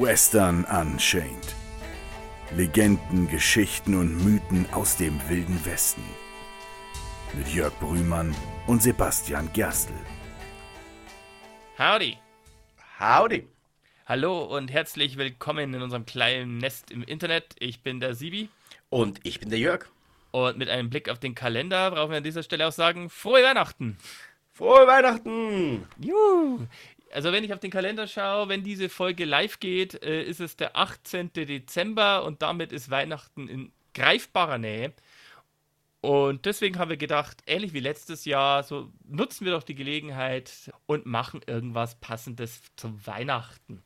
Western Unchained. Legenden, Geschichten und Mythen aus dem wilden Westen. Mit Jörg Brühmann und Sebastian Gerstl. Howdy. Howdy. Hallo und herzlich willkommen in unserem kleinen Nest im Internet. Ich bin der Sibi. Und ich bin der Jörg. Und mit einem Blick auf den Kalender brauchen wir an dieser Stelle auch sagen, frohe Weihnachten. Frohe Weihnachten. Juhu. Also wenn ich auf den Kalender schaue, wenn diese Folge live geht, äh, ist es der 18. Dezember und damit ist Weihnachten in greifbarer Nähe. Und deswegen haben wir gedacht, ähnlich wie letztes Jahr, so nutzen wir doch die Gelegenheit und machen irgendwas Passendes zum Weihnachten.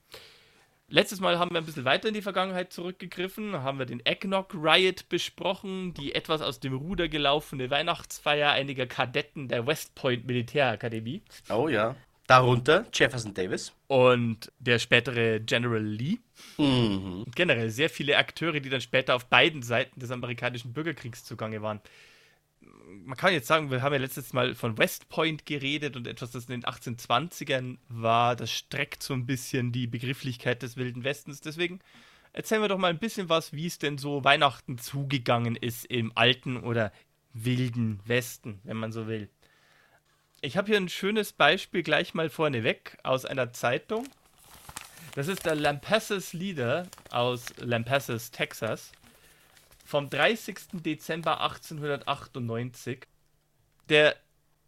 Letztes Mal haben wir ein bisschen weiter in die Vergangenheit zurückgegriffen, haben wir den Eggnog Riot besprochen, die etwas aus dem Ruder gelaufene Weihnachtsfeier einiger Kadetten der West Point Militärakademie. Oh ja. Darunter Jefferson Davis. Und der spätere General Lee. Mhm. Generell sehr viele Akteure, die dann später auf beiden Seiten des amerikanischen Bürgerkriegs zugange waren. Man kann jetzt sagen, wir haben ja letztes Mal von West Point geredet und etwas, das in den 1820ern war. Das streckt so ein bisschen die Begrifflichkeit des Wilden Westens. Deswegen erzählen wir doch mal ein bisschen was, wie es denn so Weihnachten zugegangen ist im alten oder wilden Westen, wenn man so will. Ich habe hier ein schönes Beispiel gleich mal vorneweg aus einer Zeitung. Das ist der Lampasas Leader aus Lampasas, Texas, vom 30. Dezember 1898, der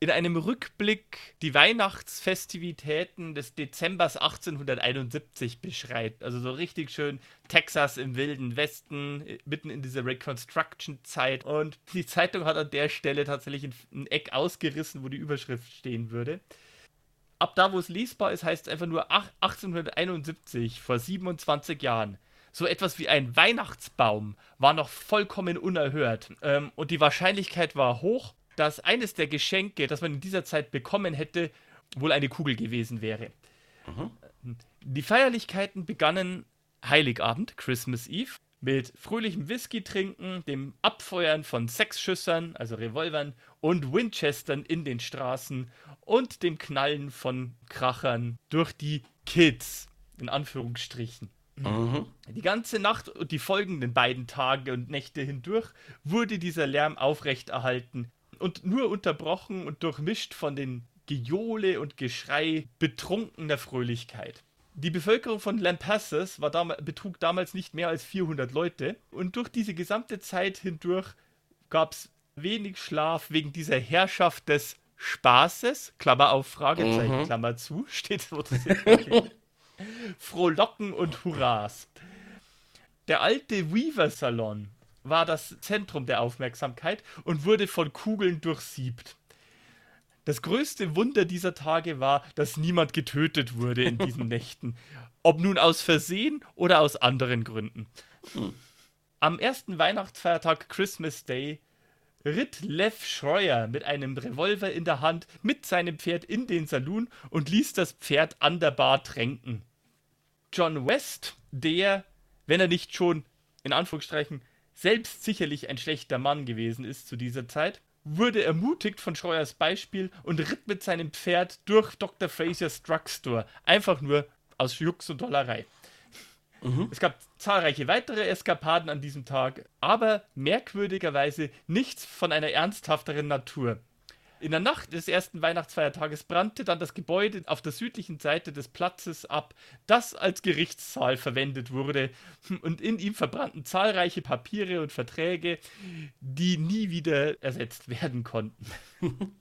in einem Rückblick die Weihnachtsfestivitäten des Dezembers 1871 beschreibt. Also so richtig schön Texas im wilden Westen, mitten in dieser Reconstruction-Zeit. Und die Zeitung hat an der Stelle tatsächlich ein, ein Eck ausgerissen, wo die Überschrift stehen würde. Ab da, wo es lesbar ist, heißt es einfach nur 1871, vor 27 Jahren. So etwas wie ein Weihnachtsbaum war noch vollkommen unerhört. Ähm, und die Wahrscheinlichkeit war hoch, dass eines der Geschenke, das man in dieser Zeit bekommen hätte, wohl eine Kugel gewesen wäre. Mhm. Die Feierlichkeiten begannen Heiligabend, Christmas Eve, mit fröhlichem Whisky trinken, dem Abfeuern von Sechsschüssern, also Revolvern und Winchestern in den Straßen und dem Knallen von Krachern durch die Kids, in Anführungsstrichen. Mhm. Die ganze Nacht und die folgenden beiden Tage und Nächte hindurch wurde dieser Lärm aufrechterhalten und nur unterbrochen und durchmischt von den Gejohle und Geschrei betrunkener Fröhlichkeit. Die Bevölkerung von Lampasas war dam betrug damals nicht mehr als 400 Leute und durch diese gesamte Zeit hindurch gab es wenig Schlaf wegen dieser Herrschaft des Spaßes, Klammer auf Fragezeichen, Mhm. Klammer zu, steht so. Frohlocken und Hurras. Der alte Weaver-Salon war das Zentrum der Aufmerksamkeit und wurde von Kugeln durchsiebt. Das größte Wunder dieser Tage war, dass niemand getötet wurde in diesen Nächten. Ob nun aus Versehen oder aus anderen Gründen. Am ersten Weihnachtsfeiertag Christmas Day ritt Lev Scheuer mit einem Revolver in der Hand mit seinem Pferd in den Saloon und ließ das Pferd an der Bar tränken. John West, der, wenn er nicht schon in Anführungsstrichen selbst sicherlich ein schlechter Mann gewesen ist zu dieser Zeit, wurde ermutigt von Scheuers Beispiel und ritt mit seinem Pferd durch Dr. Frasers Drugstore. Einfach nur aus Jux und Dollerei. Es gab zahlreiche weitere Eskapaden an diesem Tag, aber merkwürdigerweise nichts von einer ernsthafteren Natur. In der Nacht des ersten Weihnachtsfeiertages brannte dann das Gebäude auf der südlichen Seite des Platzes ab, das als Gerichtssaal verwendet wurde, und in ihm verbrannten zahlreiche Papiere und Verträge, die nie wieder ersetzt werden konnten.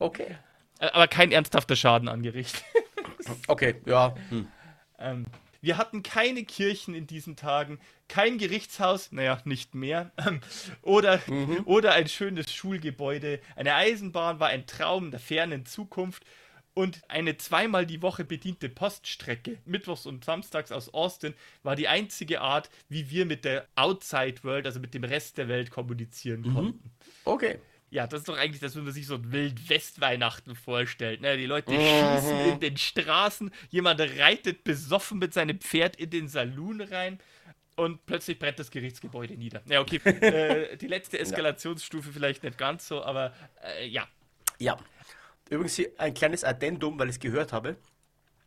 Okay. Äh, Aber kein ernsthafter Schaden angerichtet. Okay, ja. Hm. Ähm, wir hatten keine Kirchen in diesen Tagen, kein Gerichtshaus, naja, nicht mehr, oder, oder ein schönes Schulgebäude. Eine Eisenbahn war ein Traum der fernen Zukunft und eine zweimal die Woche bediente Poststrecke, mittwochs und samstags aus Austin, war die einzige Art, wie wir mit der Outside World, also mit dem Rest der Welt kommunizieren konnten. Okay. Ja, das ist doch eigentlich das, wenn man sich so ein Wild-West-Weihnachten vorstellt. Ne? Die Leute schießen in den Straßen, jemand reitet besoffen mit seinem Pferd in den Saloon rein und plötzlich brennt das Gerichtsgebäude nieder. Ja, okay. äh, die letzte Eskalationsstufe vielleicht nicht ganz so, aber äh, ja. Ja. Übrigens hier ein kleines Addendum, weil ich es gehört habe.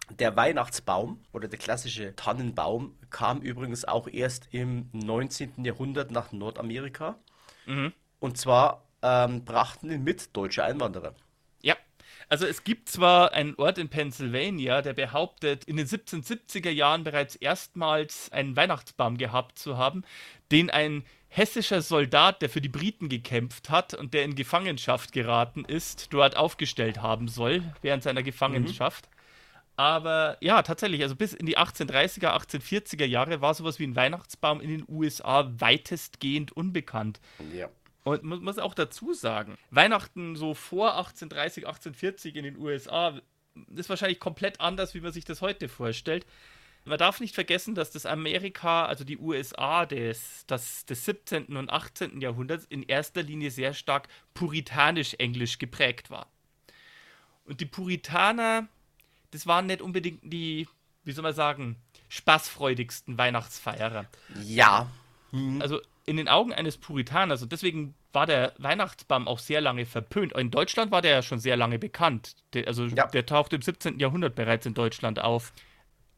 Der Weihnachtsbaum oder der klassische Tannenbaum kam übrigens auch erst im 19. Jahrhundert nach Nordamerika. Mhm. Und zwar ähm, brachten ihn mit deutsche Einwanderer. Ja. Also es gibt zwar einen Ort in Pennsylvania, der behauptet, in den 1770er Jahren bereits erstmals einen Weihnachtsbaum gehabt zu haben, den ein hessischer Soldat, der für die Briten gekämpft hat und der in Gefangenschaft geraten ist, dort aufgestellt haben soll während seiner Gefangenschaft. Aber ja, tatsächlich, also bis in die 1830er, 1840er Jahre war sowas wie ein Weihnachtsbaum in den USA weitestgehend unbekannt. Ja. Und man muss auch dazu sagen, Weihnachten so vor 1830, 1840 in den USA ist wahrscheinlich komplett anders, wie man sich das heute vorstellt. Man darf nicht vergessen, dass das Amerika, also die USA des, das, des 17. und 18. Jahrhunderts in erster Linie sehr stark puritanisch-englisch geprägt war. Und die Puritaner, das waren nicht unbedingt die, wie soll man sagen, spaßfreudigsten Weihnachtsfeierer. Ja. Also in den Augen eines Puritaners, und deswegen war der Weihnachtsbaum auch sehr lange verpönt. In Deutschland war der ja schon sehr lange bekannt. Der, also Ja. der tauchte im 17. Jahrhundert bereits in Deutschland auf.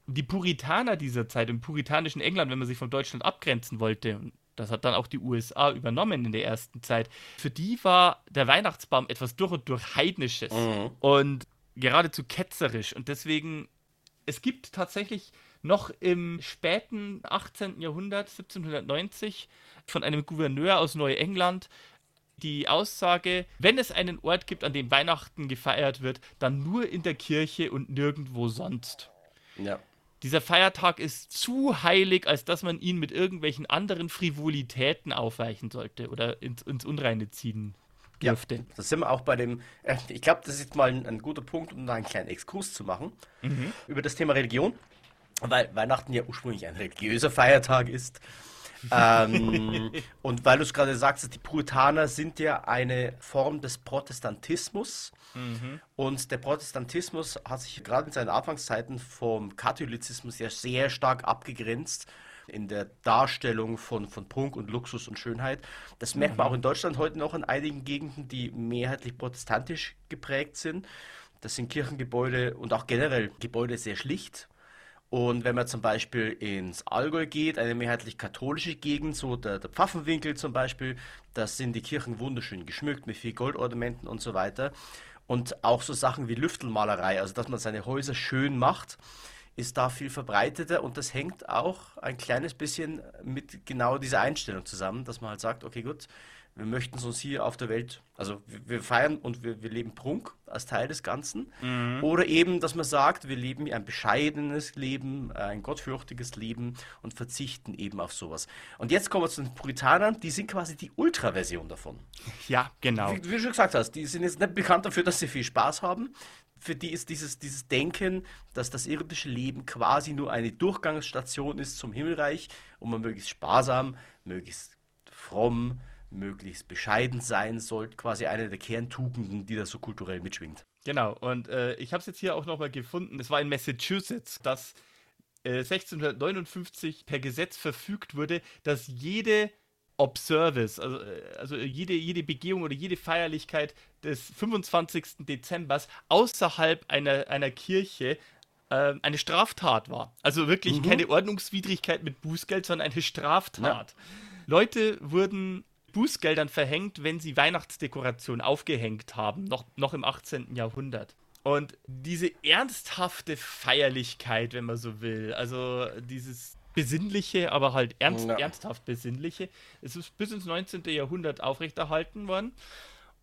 Die Puritaner dieser Zeit, im puritanischen England, wenn man sich von Deutschland abgrenzen wollte, und das hat dann auch die USA übernommen in der ersten Zeit, für die war der Weihnachtsbaum etwas durch und durch Heidnisches Mhm. und geradezu ketzerisch. Und deswegen, es gibt tatsächlich noch im späten 18. Jahrhundert, 1790, von einem Gouverneur aus Neuengland die Aussage, wenn es einen Ort gibt, an dem Weihnachten gefeiert wird, dann nur in der Kirche und nirgendwo sonst. Ja. Dieser Feiertag ist zu heilig, als dass man ihn mit irgendwelchen anderen Frivolitäten aufweichen sollte oder ins, ins Unreine ziehen Ja, dürfte. da sind wir auch bei dem, äh, ich glaube, das ist mal ein, ein guter Punkt, um da einen kleinen Exkurs zu machen über das Thema Religion, weil Weihnachten ja ursprünglich ein religiöser Feiertag ist. ähm, und weil du es gerade sagst, die Puritaner sind ja eine Form des Protestantismus. Und der Protestantismus hat sich gerade in seinen Anfangszeiten vom Katholizismus ja sehr stark abgegrenzt in der Darstellung von, von Prunk und Luxus und Schönheit. Das merkt man auch in Deutschland heute noch in einigen Gegenden, die mehrheitlich protestantisch geprägt sind. Das sind Kirchengebäude und auch generell Gebäude sehr schlicht. Und wenn man zum Beispiel ins Allgäu geht, eine mehrheitlich katholische Gegend, so der, der Pfaffenwinkel zum Beispiel, da sind die Kirchen wunderschön geschmückt mit viel Goldornamenten und so weiter. Und auch so Sachen wie Lüftelmalerei, also dass man seine Häuser schön macht, ist da viel verbreiteter und das hängt auch ein kleines bisschen mit genau dieser Einstellung zusammen, dass man halt sagt, okay gut, wir möchten es uns hier auf der Welt, also wir, wir feiern und wir, wir leben Prunk als Teil des Ganzen. Oder eben, dass man sagt, wir leben ein bescheidenes Leben, ein gottfürchtiges Leben und verzichten eben auf sowas. Und jetzt kommen wir zu den Puritanern, die sind quasi die Ultraversion davon. Ja, genau. Wie, wie du schon gesagt hast, die sind jetzt nicht bekannt dafür, dass sie viel Spaß haben. Für die ist dieses, dieses Denken, dass das irdische Leben quasi nur eine Durchgangsstation ist zum Himmelreich und man möglichst sparsam, möglichst fromm, möglichst bescheiden sein sollte, quasi eine der Kerntugenden, die da so kulturell mitschwingt. Genau, und äh, ich habe es jetzt hier auch nochmal gefunden. Es war in Massachusetts, dass äh, 1659 per Gesetz verfügt wurde, dass jede Observice, also, äh, also jede, jede Begehung oder jede Feierlichkeit des 25. Dezembers außerhalb einer, einer Kirche äh, eine Straftat war. Also wirklich keine Ordnungswidrigkeit mit Bußgeld, sondern eine Straftat. Leute wurden Bußgeldern verhängt, wenn sie Weihnachtsdekoration aufgehängt haben, noch, noch im 18. Jahrhundert. Und diese ernsthafte Feierlichkeit, wenn man so will, also dieses besinnliche, aber halt ernst, Ja. ernsthaft besinnliche, es ist bis ins 19. Jahrhundert aufrechterhalten worden.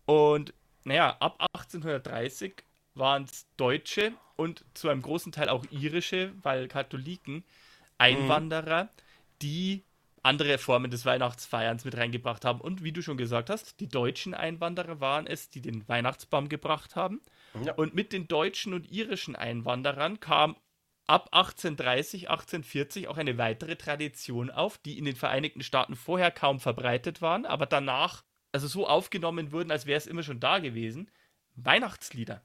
Und naja, ab 1830 waren es Deutsche und zu einem großen Teil auch irische, weil Katholiken, Einwanderer, die andere Formen des Weihnachtsfeierns mit reingebracht haben. Und wie du schon gesagt hast, die deutschen Einwanderer waren es, die den Weihnachtsbaum gebracht haben. Ja. Und mit den deutschen und irischen Einwanderern kam ab 1830, 1840 auch eine weitere Tradition auf, die in den Vereinigten Staaten vorher kaum verbreitet waren, aber danach also so aufgenommen wurden, als wäre es immer schon da gewesen. Weihnachtslieder.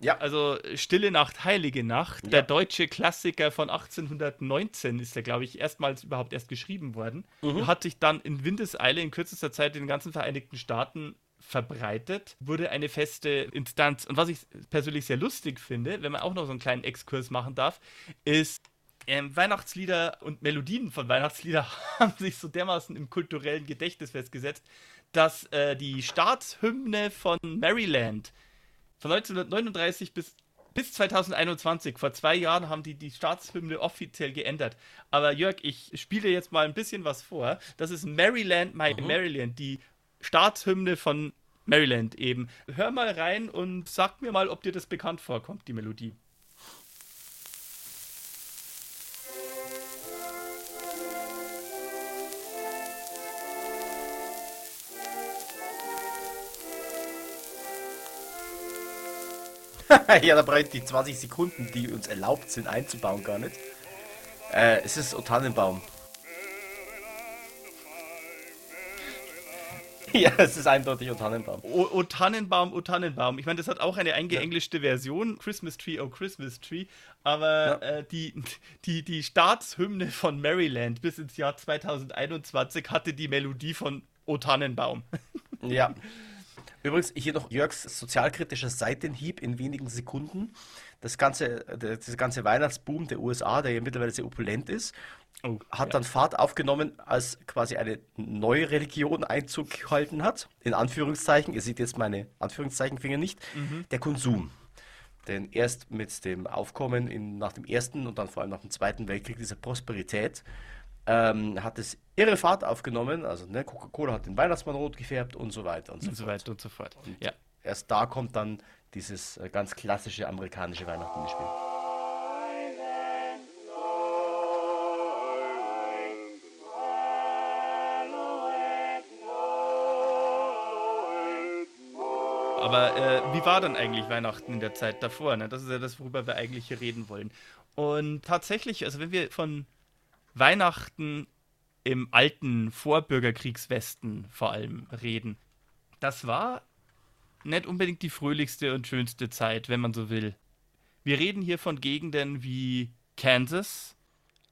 Ja, Also Stille Nacht, Heilige Nacht, Ja. der deutsche Klassiker von 1819 ist ja, glaube ich, erstmals überhaupt erst geschrieben worden. Mhm. Hat sich dann in Windeseile in kürzester Zeit in den ganzen Vereinigten Staaten verbreitet, wurde eine feste Instanz. Und was ich persönlich sehr lustig finde, wenn man auch noch so einen kleinen Exkurs machen darf, ist, ähm, Weihnachtslieder und Melodien von Weihnachtslieder haben sich so dermaßen im kulturellen Gedächtnis festgesetzt, dass äh, die Staatshymne von Maryland von 1939 bis, bis 2021, vor zwei Jahren, haben die die Staatshymne offiziell geändert. Aber Jörg, ich spiele jetzt mal ein bisschen was vor. Das ist Maryland, My mhm. Maryland, die Staatshymne von Maryland eben. Hör mal rein und sag mir mal, ob dir das bekannt vorkommt, die Melodie. ja, da brauche ich die 20 Sekunden, die uns erlaubt sind, einzubauen, gar nicht. Äh, es ist O Tannenbaum. ja, es ist eindeutig O Tannenbaum. O, o Tannenbaum, O Tannenbaum. Ich meine, das hat auch eine eingeenglischte Version, Christmas Tree, Oh Christmas Tree. Aber ja. äh, die, die, die Staatshymne von Maryland bis ins Jahr 2021 hatte die Melodie von O Tannenbaum. ja. Übrigens, hier noch Jörgs sozialkritischer Seitenhieb in wenigen Sekunden. Das ganze, das ganze Weihnachtsboom der USA, der ja mittlerweile sehr opulent ist, oh, hat ja. dann Fahrt aufgenommen, als quasi eine neue Religion Einzug gehalten hat. In Anführungszeichen, ihr seht jetzt meine Anführungszeichenfinger nicht, mhm. der Konsum. Denn erst mit dem Aufkommen in, nach dem Ersten und dann vor allem nach dem Zweiten Weltkrieg dieser Prosperität ähm, hat es irre Fahrt aufgenommen. Also ne, Coca-Cola hat den Weihnachtsmann rot gefärbt und so weiter und so, und so weiter und so fort. Und ja. Erst da kommt dann dieses äh, ganz klassische amerikanische Weihnachten ins Spiel. Aber äh, wie war dann eigentlich Weihnachten in der Zeit davor? Ne? Das ist ja das, worüber wir eigentlich hier reden wollen. Und tatsächlich, also wenn wir von Weihnachten im alten Vorbürgerkriegswesten vor allem reden. Das war nicht unbedingt die fröhlichste und schönste Zeit, wenn man so will. Wir reden hier von Gegenden wie Kansas,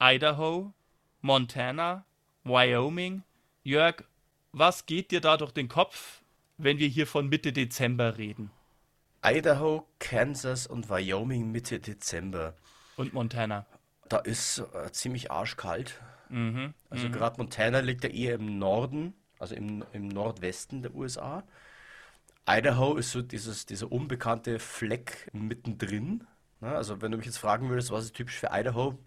Idaho, Montana, Wyoming. Jörg, was geht dir da durch den Kopf, wenn wir hier von Mitte Dezember reden? Idaho, Kansas und Wyoming Mitte Dezember. Und Montana. Da ist äh, ziemlich arschkalt. Mhm, also mhm. gerade Montana liegt ja eher im Norden, also im, im Nordwesten der USA. Idaho ist so dieses, dieser unbekannte Fleck mittendrin. Ne? also wenn du mich jetzt fragen würdest, was ist typisch für Idaho,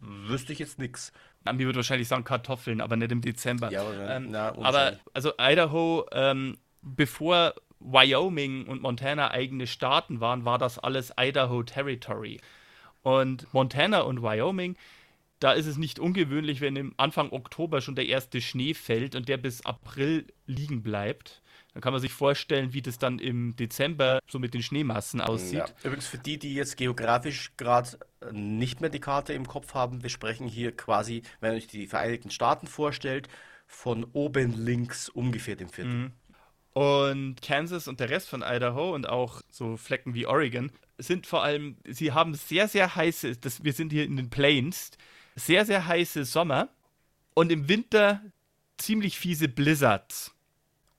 wüsste ich jetzt nichts. Mir würde wahrscheinlich sagen Kartoffeln, aber nicht im Dezember. Ja, aber, ähm, na, aber also Idaho, ähm, bevor Wyoming und Montana eigene Staaten waren, war das alles Idaho Territory. Und Montana und Wyoming, da ist es nicht ungewöhnlich, wenn im Anfang Oktober schon der erste Schnee fällt und der bis April liegen bleibt. Dann kann man sich vorstellen, wie das dann im Dezember so mit den Schneemassen aussieht. Ja. Übrigens für die, die jetzt geografisch gerade nicht mehr die Karte im Kopf haben, wir sprechen hier quasi, wenn ihr euch die Vereinigten Staaten vorstellt, von oben links ungefähr dem Viertel. Mhm. Und Kansas und der Rest von Idaho und auch so Flecken wie Oregon sind vor allem, sie haben sehr, sehr heiße, das, wir sind hier in den Plains, sehr, sehr heiße Sommer und im Winter ziemlich fiese Blizzards.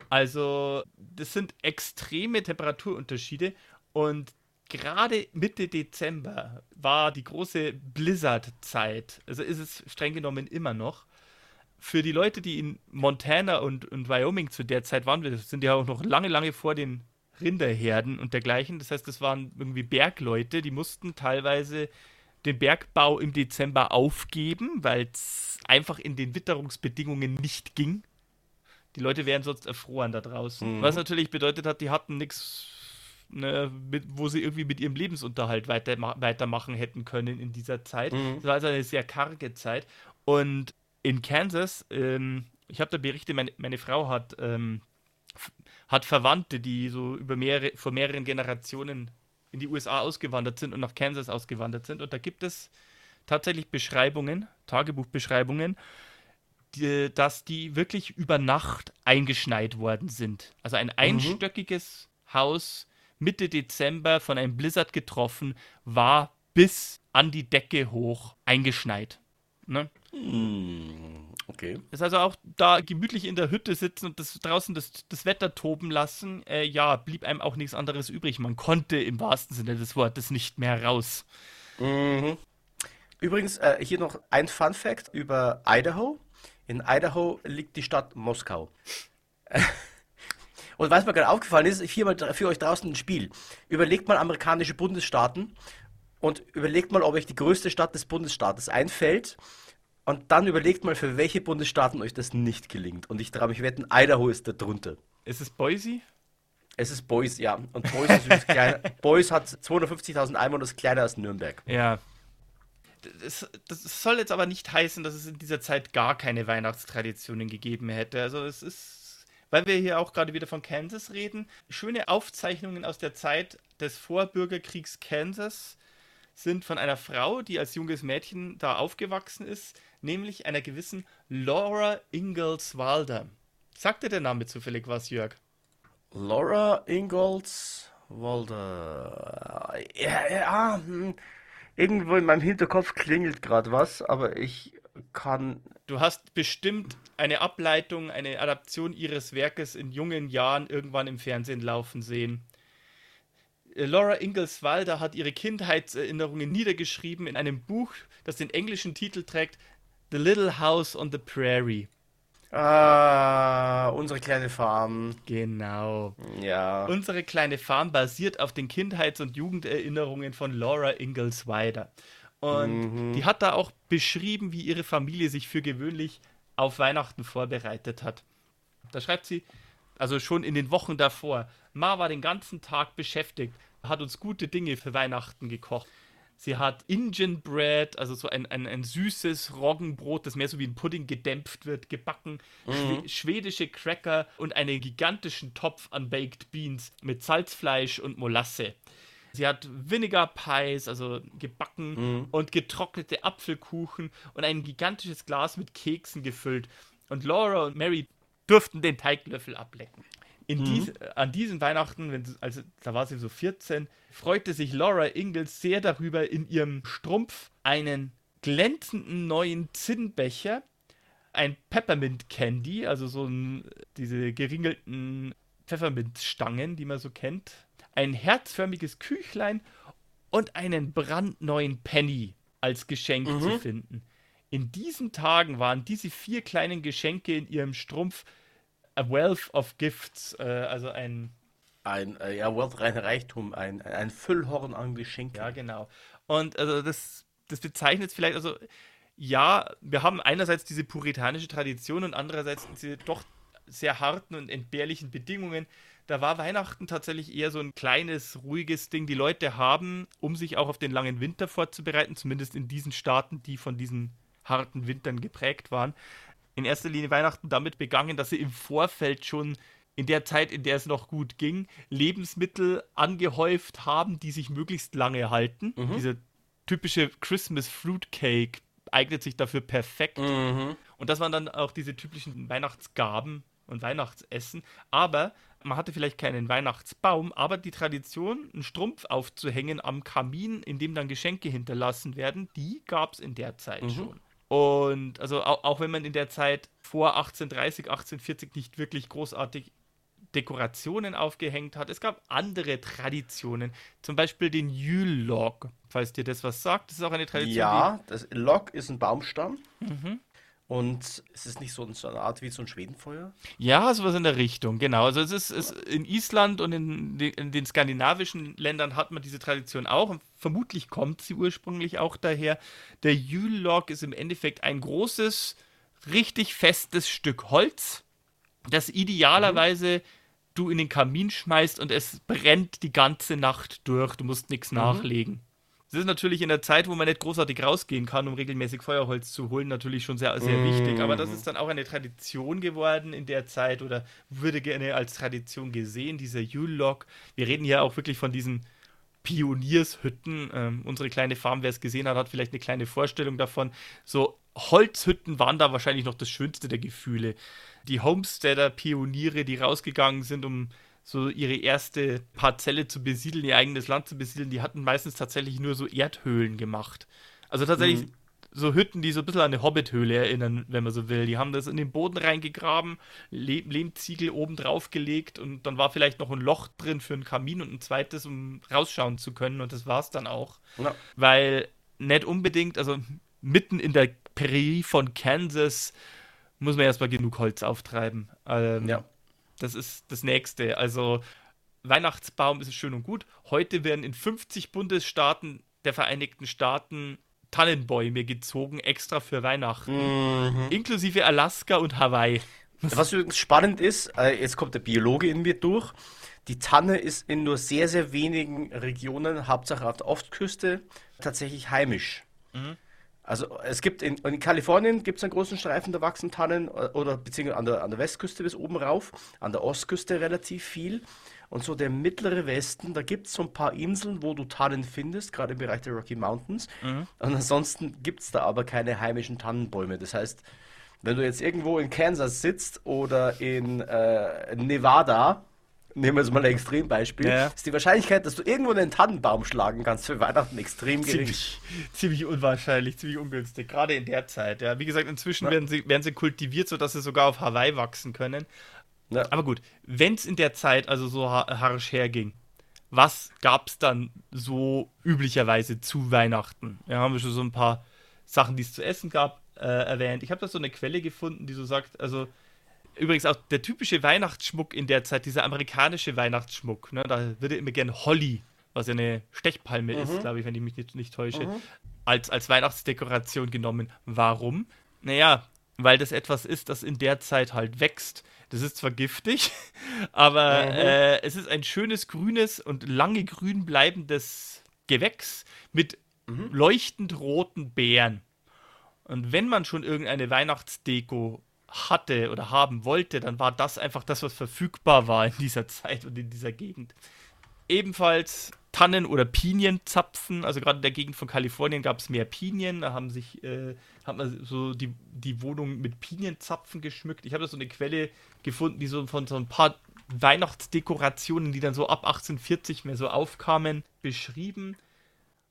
Also, das sind extreme Temperaturunterschiede und gerade Mitte Dezember war die große Blizzard-Zeit. Also ist es streng genommen immer noch für die Leute, die in Montana und, und Wyoming zu der Zeit waren, wir sind ja auch noch lange, lange vor den Rinderherden und dergleichen. Das heißt, das waren irgendwie Bergleute, die mussten teilweise den Bergbau im Dezember aufgeben, weil es einfach in den Witterungsbedingungen nicht ging. Die Leute wären sonst erfroren da draußen. Mhm. Was natürlich bedeutet hat, die hatten nichts, ne, wo sie irgendwie mit ihrem Lebensunterhalt weiter, weitermachen hätten können in dieser Zeit. Mhm. Das war also eine sehr karge Zeit. Und in Kansas, ähm, ich habe da Berichte, meine, meine Frau hat, ähm, hat Verwandte, die so über mehrere, vor mehreren Generationen in die USA ausgewandert sind und nach Kansas ausgewandert sind. Und da gibt es tatsächlich Beschreibungen, Tagebuchbeschreibungen, die, dass die wirklich über Nacht eingeschneit worden sind. Also ein mhm. einstöckiges Haus Mitte Dezember von einem Blizzard getroffen, war bis an die Decke hoch eingeschneit. Ne? Hm, Okay. Das also auch da gemütlich in der Hütte sitzen und das draußen das, das Wetter toben lassen, äh, ja, blieb einem auch nichts anderes übrig. Man konnte im wahrsten Sinne des Wortes nicht mehr raus. Mhm. Übrigens, äh, hier noch ein Fun Fact über Idaho. In Idaho liegt die Stadt Moskau. Und was mir gerade aufgefallen ist, hier mal für euch draußen ein Spiel. Überlegt mal amerikanische Bundesstaaten und überlegt mal, ob euch die größte Stadt des Bundesstaates einfällt. Und dann überlegt mal, für welche Bundesstaaten euch das nicht gelingt. Und ich traue mich wetten, Idaho ist da drunter. Ist es Boise? Es ist Boise, ja. Und Boise, ist kleiner. Boise hat 250.000 Einwohner, das ist kleiner als Nürnberg. Ja. Das, das, soll jetzt aber nicht heißen, dass es in dieser Zeit gar keine Weihnachtstraditionen gegeben hätte. Also es ist, weil wir hier auch gerade wieder von Kansas reden, schöne Aufzeichnungen aus der Zeit des Vorbürgerkriegs Kansas sind von einer Frau, die als junges Mädchen da aufgewachsen ist, nämlich einer gewissen Laura Ingalls Wilder. Sagt dir der Name zufällig was, Jörg? Laura Ingalls Wilder. Ja, ja, hm. irgendwo in meinem Hinterkopf klingelt gerade was, aber ich kann. Du hast bestimmt eine Ableitung, eine Adaption ihres Werkes in jungen Jahren irgendwann im Fernsehen laufen sehen. Äh, Laura Ingalls Wilder hat ihre Kindheitserinnerungen niedergeschrieben in einem Buch, das den englischen Titel trägt The Little House on the Prairie. Ah, unsere kleine Farm. Genau. Ja. Unsere kleine Farm basiert auf den Kindheits- und Jugenderinnerungen von Laura Ingalls Wilder. Und mhm. die hat da auch beschrieben, wie ihre Familie sich für gewöhnlich auf Weihnachten vorbereitet hat. Da schreibt sie, also schon in den Wochen davor, Ma war den ganzen Tag beschäftigt, hat uns gute Dinge für Weihnachten gekocht. Sie hat Indian Bread, also so ein, ein, ein süßes Roggenbrot, das mehr so wie ein Pudding gedämpft wird, gebacken. Mhm. schwedische Cracker und einen gigantischen Topf an Baked Beans mit Salzfleisch und Molasse. Sie hat Vinegar Pies, also gebacken mhm. und getrocknete Apfelkuchen und ein gigantisches Glas mit Keksen gefüllt. Und Laura und Mary durften den Teiglöffel ablecken. In mhm. dies, an diesen Weihnachten, wenn, also da war sie so 14, freute sich Laura Ingalls sehr darüber, in ihrem Strumpf einen glänzenden neuen Zinnbecher, ein Peppermint Candy, also so ein, diese geringelten Pfefferminzstangen, die man so kennt, ein herzförmiges Küchlein und einen brandneuen Penny als Geschenk mhm. zu finden. In diesen Tagen waren diese vier kleinen Geschenke in ihrem Strumpf a wealth of gifts, äh, also ein ein äh, ja, Wealth rein Reichtum, ein, ein Füllhorn an Geschenken. Ja, genau. Und also das, das bezeichnet vielleicht, also ja, wir haben einerseits diese puritanische Tradition und andererseits diese doch sehr harten und entbehrlichen Bedingungen. Da war Weihnachten tatsächlich eher so ein kleines, ruhiges Ding. Die Leute haben, um sich auch auf den langen Winter vorzubereiten, zumindest in diesen Staaten, die von diesen harten Wintern geprägt waren, in erster Linie Weihnachten damit begangen, dass sie im Vorfeld schon in der Zeit, in der es noch gut ging, Lebensmittel angehäuft haben, die sich möglichst lange halten. Mhm. Diese typische Christmas Fruit Cake eignet sich dafür perfekt. Mhm. Und das waren dann auch diese typischen Weihnachtsgaben und Weihnachtsessen. Aber man hatte vielleicht keinen Weihnachtsbaum, aber die Tradition, einen Strumpf aufzuhängen am Kamin, in dem dann Geschenke hinterlassen werden, die gab es in der Zeit mhm. schon. Und also auch, auch, wenn man in der Zeit vor 1830, 1840 nicht wirklich großartig Dekorationen aufgehängt hat. Es gab andere Traditionen, zum Beispiel den Yule-Log, falls dir das was sagt. Das ist auch eine Tradition. Ja, das Log ist ein Baumstamm. Mhm. Und es ist nicht so, eine Art wie so ein Schwedenfeuer? Ja, sowas in der Richtung, genau. Also es ist, es in Island und in, in, den skandinavischen Ländern hat man diese Tradition auch und vermutlich kommt sie ursprünglich auch daher. Der Yule-Log ist im Endeffekt ein großes, richtig festes Stück Holz, das idealerweise mhm du in den Kamin schmeißt und es brennt die ganze Nacht durch. Du musst nichts mhm. nachlegen. Das ist natürlich in der Zeit, wo man nicht großartig rausgehen kann, um regelmäßig Feuerholz zu holen, natürlich schon sehr, sehr mhm. wichtig. Aber das ist dann auch eine Tradition geworden in der Zeit oder würde gerne als Tradition gesehen, dieser Yule-Log. Wir reden hier auch wirklich von diesen Pioniershütten. Ähm, unsere kleine Farm, wer es gesehen hat, hat vielleicht eine kleine Vorstellung davon. So Holzhütten waren da wahrscheinlich noch das schönste der Gefühle die Homesteader-Pioniere, die rausgegangen sind, um so ihre erste Parzelle zu besiedeln, ihr eigenes Land zu besiedeln, die hatten meistens tatsächlich nur so Erdhöhlen gemacht. Also tatsächlich mhm. so Hütten, die so ein bisschen an eine Hobbit-Höhle erinnern, wenn man so will. Die haben das in den Boden reingegraben, Le Lehmziegel oben drauf gelegt und dann war vielleicht noch ein Loch drin für einen Kamin und ein zweites, um rausschauen zu können und das war es dann auch. Ja. Weil nicht unbedingt, also mitten in der Prärie von Kansas muss man erstmal genug Holz auftreiben. Ähm, ja. Das ist das Nächste. Also Weihnachtsbaum ist schön und gut. Heute werden in 50 Bundesstaaten der Vereinigten Staaten Tannenbäume gezogen, extra für Weihnachten. Mhm. Inklusive Alaska und Hawaii. Was übrigens spannend ist, äh, jetzt kommt der Biologe in mir durch. Die Tanne ist in nur sehr, sehr wenigen Regionen, Hauptsache auf der Ostküste, tatsächlich heimisch. Mhm. Also es gibt in, in Kalifornien gibt es einen großen Streifen, da wachsen Tannen, äh, oder beziehungsweise an der, an der Westküste bis oben rauf, an der Ostküste relativ viel. Und so der mittlere Westen, da gibt es so ein paar Inseln, wo du Tannen findest, gerade im Bereich der Rocky Mountains. Mhm. Und ansonsten gibt es da aber keine heimischen Tannenbäume. Das heißt, wenn du jetzt irgendwo in Kansas sitzt oder in äh, Nevada, nehmen wir jetzt mal ein Extrembeispiel, ja. ist die Wahrscheinlichkeit, dass du irgendwo einen Tannenbaum schlagen kannst für Weihnachten extrem gering. Ziemlich, ziemlich unwahrscheinlich, ziemlich ungünstig, gerade in der Zeit. Ja. Wie gesagt, inzwischen ja. werden, sie, werden sie kultiviert, sodass sie sogar auf Hawaii wachsen können. Ja. Aber gut, wenn es in der Zeit also so harsch herging, was gab es dann so üblicherweise zu Weihnachten? Ja, haben wir schon so ein paar Sachen, die es zu essen gab, äh, erwähnt. Ich habe da so eine Quelle gefunden, die so sagt, also übrigens auch der typische Weihnachtsschmuck in der Zeit, dieser amerikanische Weihnachtsschmuck, ne, da würde immer gern Holly, was ja eine Stechpalme mhm. ist, glaube ich, wenn ich mich nicht, nicht täusche, mhm. als, als Weihnachtsdekoration genommen. Warum? Naja, weil das etwas ist, das in der Zeit halt wächst. Das ist zwar giftig, aber mhm. äh, es ist ein schönes grünes und lange grün bleibendes Gewächs mit mhm. leuchtend roten Beeren. Und wenn man schon irgendeine Weihnachtsdeko hatte oder haben wollte, dann war das einfach das, was verfügbar war in dieser Zeit und in dieser Gegend. Ebenfalls Tannen- oder Pinienzapfen. Also gerade in der Gegend von Kalifornien gab es mehr Pinien. Da haben sich, äh, hat man so die, die Wohnung mit Pinienzapfen geschmückt. Ich habe da so eine Quelle gefunden, die so von so ein paar Weihnachtsdekorationen, die dann so ab 1840 mehr so aufkamen, beschrieben.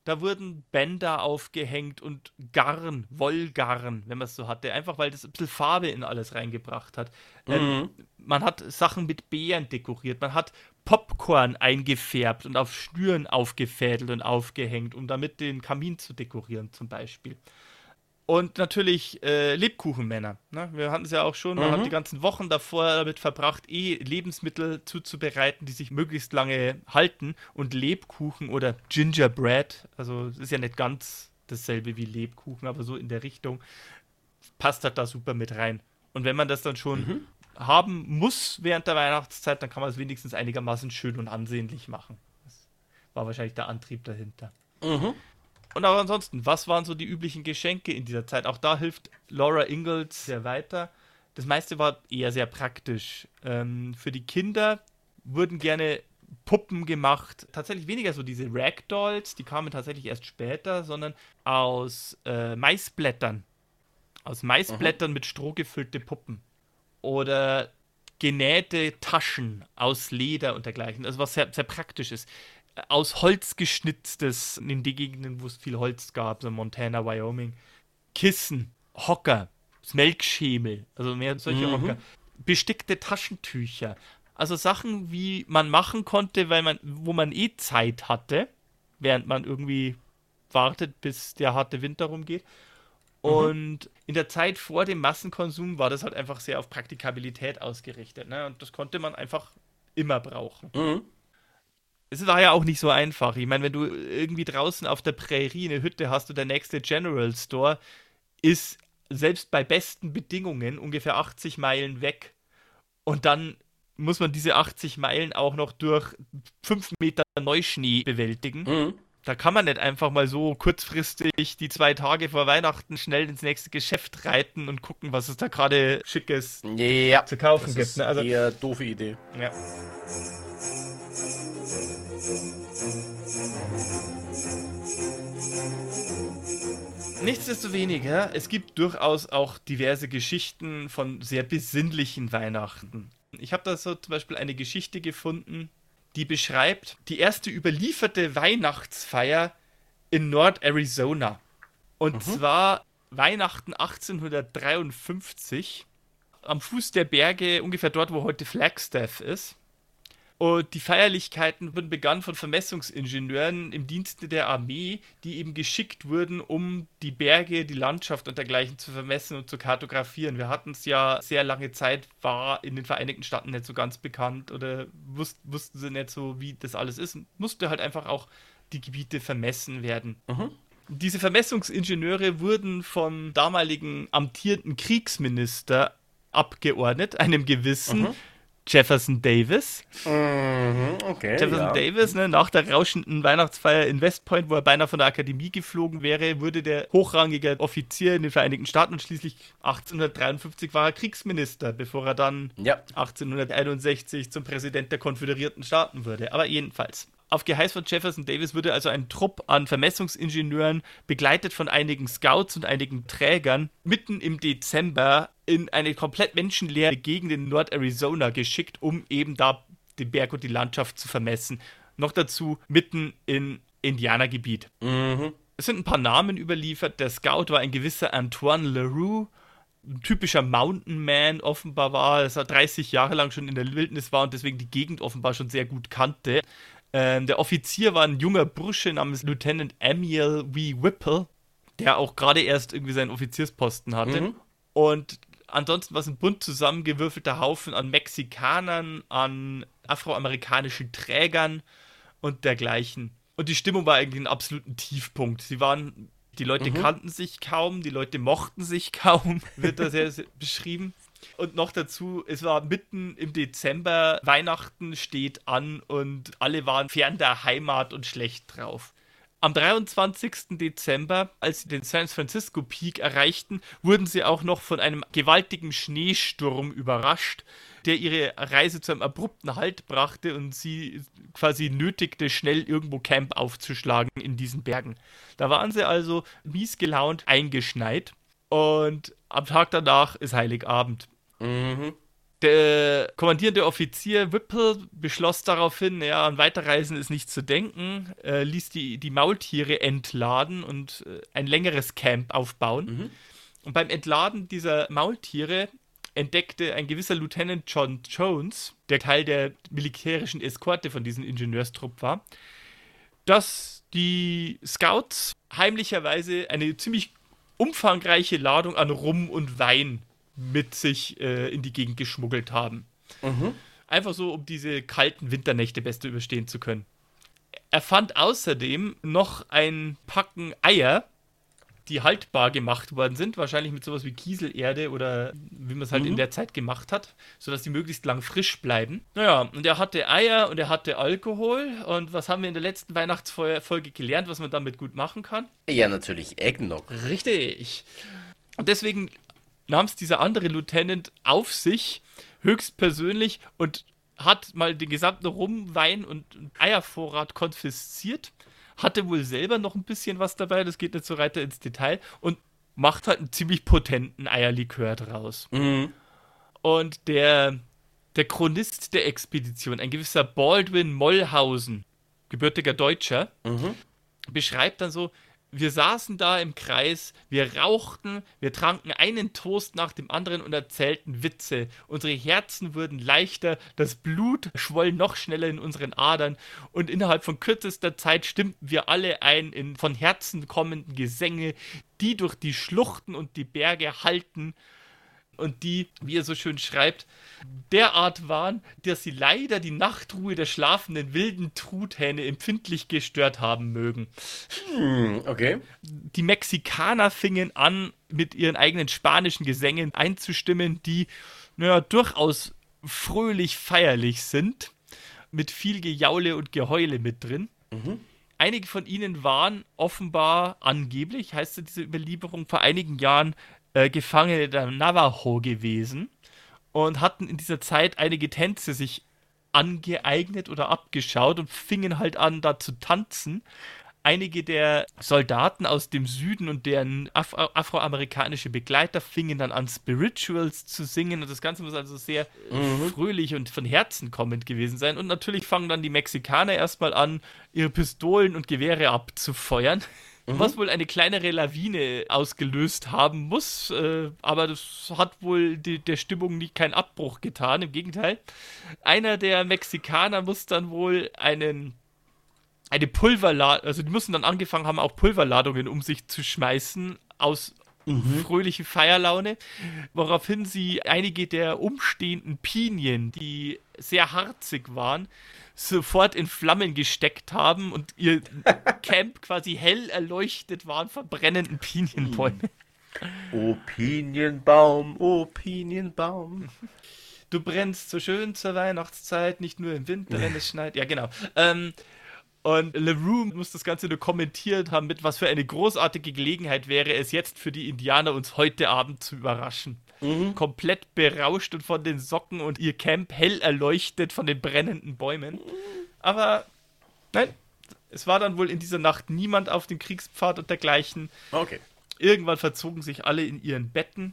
Da wurden Bänder aufgehängt und Garn, Wollgarn, wenn man es so hatte. Einfach weil das ein bisschen Farbe in alles reingebracht hat. Ähm, mhm. Ähm, man hat Sachen mit Beeren dekoriert. Man hat Popcorn eingefärbt und auf Schnüren aufgefädelt und aufgehängt, um damit den Kamin zu dekorieren, zum Beispiel. Und natürlich äh, Lebkuchenmänner. Ne? Wir hatten es ja auch schon, man hat mhm. die ganzen Wochen davor damit verbracht, eh Lebensmittel zuzubereiten, die sich möglichst lange halten. Und Lebkuchen oder Gingerbread, also es ist ja nicht ganz dasselbe wie Lebkuchen, aber so in der Richtung, passt halt da super mit rein. Und wenn man das dann schon mhm. haben muss während der Weihnachtszeit, dann kann man es wenigstens einigermaßen schön und ansehnlich machen. Das war wahrscheinlich der Antrieb dahinter. Mhm. Und auch ansonsten, was waren so die üblichen Geschenke in dieser Zeit? Auch da hilft Laura Ingalls sehr weiter. Das meiste war eher sehr praktisch. Ähm, für die Kinder wurden gerne Puppen gemacht. Tatsächlich weniger so diese Ragdolls, die kamen tatsächlich erst später, sondern aus äh, Maisblättern. Aus Maisblättern mhm. mit Stroh gefüllte Puppen. Oder genähte Taschen aus Leder und dergleichen. Also was sehr, sehr praktisch ist aus Holz geschnitztes in den Gegenden, wo es viel Holz gab, so Montana, Wyoming. Kissen, Hocker, Melkschemel, also mehr solche mhm. Hocker. Bestickte Taschentücher. Also Sachen, wie man machen konnte, weil man, wo man eh Zeit hatte, während man irgendwie wartet, bis der harte Winter rumgeht. Mhm. Und in der Zeit vor dem Massenkonsum war das halt einfach sehr auf Praktikabilität ausgerichtet. Ne? Und das konnte man einfach immer brauchen. Mhm es war ja auch nicht so einfach. Ich meine, wenn du irgendwie draußen auf der Prärie eine Hütte hast und der nächste General Store ist selbst bei besten Bedingungen ungefähr 80 Meilen weg. Und dann muss man diese 80 Meilen auch noch durch 5 Meter Neuschnee bewältigen. Mhm. Da kann man nicht einfach mal so kurzfristig die zwei Tage vor Weihnachten schnell ins nächste Geschäft reiten und gucken, was es da gerade Schickes ja, zu kaufen das gibt. Ist ne? Also, eher doofe Idee. Ja. Nichtsdestoweniger, es gibt durchaus auch diverse Geschichten von sehr besinnlichen Weihnachten. Ich habe da so zum Beispiel eine Geschichte gefunden, die beschreibt die erste überlieferte Weihnachtsfeier in Nord-Arizona. Und mhm. zwar Weihnachten 1853 am Fuß der Berge, ungefähr dort, wo heute Flagstaff ist. Und die Feierlichkeiten wurden begann von Vermessungsingenieuren im Dienste der Armee, die eben geschickt wurden, um die Berge, die Landschaft und dergleichen zu vermessen und zu kartografieren. Wir hatten es ja sehr lange Zeit, war in den Vereinigten Staaten nicht so ganz bekannt oder wus wussten sie nicht so, wie das alles ist. Musste halt einfach auch die Gebiete vermessen werden. Mhm. Diese Vermessungsingenieure wurden vom damaligen amtierenden Kriegsminister abgeordnet, einem gewissen mhm. Jefferson Davis. Mhm, okay, Jefferson ja. Davis, ne, nach der rauschenden Weihnachtsfeier in West Point, wo er beinahe von der Akademie geflogen wäre, wurde der hochrangige Offizier in den Vereinigten Staaten und schließlich 1853 war er Kriegsminister, bevor er dann ja. 1861 zum Präsident der Konföderierten Staaten wurde. Aber jedenfalls. Auf Geheiß von Jefferson Davis wurde also ein Trupp an Vermessungsingenieuren, begleitet von einigen Scouts und einigen Trägern, mitten im Dezember in eine komplett menschenleere Gegend in Nord-Arizona geschickt, um eben da den Berg und die Landschaft zu vermessen. Noch dazu mitten in Indianergebiet. Mhm. Es sind ein paar Namen überliefert. Der Scout war ein gewisser Antoine Leroux, ein typischer Mountain Man offenbar war, dass er 30 Jahre lang schon in der Wildnis war und deswegen die Gegend offenbar schon sehr gut kannte. Ähm, der Offizier war ein junger Bursche namens Lieutenant Amiel W. Whipple, der auch gerade erst irgendwie seinen Offiziersposten hatte. Mhm. Und ansonsten war es ein bunt zusammengewürfelter Haufen an Mexikanern, an afroamerikanischen Trägern und dergleichen. Und die Stimmung war eigentlich ein absoluter Tiefpunkt. Sie waren, die Leute mhm. kannten sich kaum, die Leute mochten sich kaum, wird da sehr beschrieben. Und noch dazu, es war mitten im Dezember, Weihnachten steht an und alle waren fern der Heimat und schlecht drauf. Am 23. Dezember, als sie den San Francisco Peak erreichten, wurden sie auch noch von einem gewaltigen Schneesturm überrascht, der ihre Reise zu einem abrupten Halt brachte und sie quasi nötigte, schnell irgendwo Camp aufzuschlagen in diesen Bergen. Da waren sie also mies gelaunt eingeschneit und am Tag danach ist Heiligabend. Mhm. Der kommandierende Offizier Whipple beschloss daraufhin, ja, an Weiterreisen ist nicht zu denken, äh, ließ die, die Maultiere entladen und äh, ein längeres Camp aufbauen. Mhm. Und beim Entladen dieser Maultiere entdeckte ein gewisser Lieutenant John Jones, der Teil der militärischen Eskorte von diesem Ingenieurstrupp war, dass die Scouts heimlicherweise eine ziemlich umfangreiche Ladung an Rum und Wein mit sich äh, in die Gegend geschmuggelt haben. Mhm. Einfach so, um diese kalten Winternächte besser überstehen zu können. Er fand außerdem noch ein Packen Eier, die haltbar gemacht worden sind, wahrscheinlich mit sowas wie Kieselerde oder wie man es halt mhm. in der Zeit gemacht hat, sodass die möglichst lang frisch bleiben. Naja, und er hatte Eier und er hatte Alkohol. Und was haben wir in der letzten Weihnachtsfolge gelernt, was man damit gut machen kann? Ja, natürlich Eggnog. Richtig. Und deswegen nahm es dieser andere Lieutenant auf sich, höchstpersönlich, und hat mal den gesamten Rum, Wein und Eiervorrat konfisziert. Hatte wohl selber noch ein bisschen was dabei, das geht nicht so weiter ins Detail. Und macht halt einen ziemlich potenten Eierlikör draus. Mhm. Und der, der Chronist der Expedition, ein gewisser Baldwin Mollhausen, gebürtiger Deutscher, mhm. beschreibt dann so, wir saßen da im Kreis, wir rauchten, wir tranken einen Toast nach dem anderen und erzählten Witze. Unsere Herzen wurden leichter, das Blut schwoll noch schneller in unseren Adern und innerhalb von kürzester Zeit stimmten wir alle ein in von Herzen kommenden Gesänge, die durch die Schluchten und die Berge halten und die, wie er so schön schreibt, derart waren, dass sie leider die Nachtruhe der schlafenden wilden Truthähne empfindlich gestört haben mögen. Hm, okay. Die Mexikaner fingen an, mit ihren eigenen spanischen Gesängen einzustimmen, die, naja, durchaus fröhlich feierlich sind, mit viel Gejaule und Geheule mit drin. Mhm. Einige von ihnen waren offenbar angeblich, heißt es diese Überlieferung, vor einigen Jahren äh, Gefangene der Navajo gewesen und hatten in dieser Zeit einige Tänze sich angeeignet oder abgeschaut und fingen halt an, da zu tanzen. Einige der Soldaten aus dem Süden und deren Afro afroamerikanische Begleiter fingen dann an, Spirituals zu singen und das Ganze muss also sehr mhm. fröhlich und von Herzen kommend gewesen sein. Und natürlich fangen dann die Mexikaner erstmal an, ihre Pistolen und Gewehre abzufeuern. Mhm. was wohl eine kleinere Lawine ausgelöst haben muss. Äh, aber das hat wohl die, der Stimmung nie keinen Abbruch getan. Im Gegenteil. Einer der Mexikaner muss dann wohl einen eine Pulverladung, also die müssen dann angefangen haben, auch Pulverladungen um sich zu schmeißen aus mhm. fröhliche Feierlaune, woraufhin sie einige der umstehenden Pinien, die sehr harzig waren, sofort in Flammen gesteckt haben und ihr Camp quasi hell erleuchtet waren von brennenden Pinienbäumen. Oh Pinienbaum, oh Pinienbaum. Du brennst so schön zur Weihnachtszeit, nicht nur im Winter, wenn es schneit. Ja, genau. Ähm, und LeRoux muss das Ganze nur kommentiert haben, mit was für eine großartige Gelegenheit wäre es jetzt für die Indianer, uns heute Abend zu überraschen. Mhm. Komplett berauscht und von den Socken und ihr Camp hell erleuchtet von den brennenden Bäumen. Aber nein, es war dann wohl in dieser Nacht niemand auf dem Kriegspfad und dergleichen. Okay. Irgendwann verzogen sich alle in ihren Betten.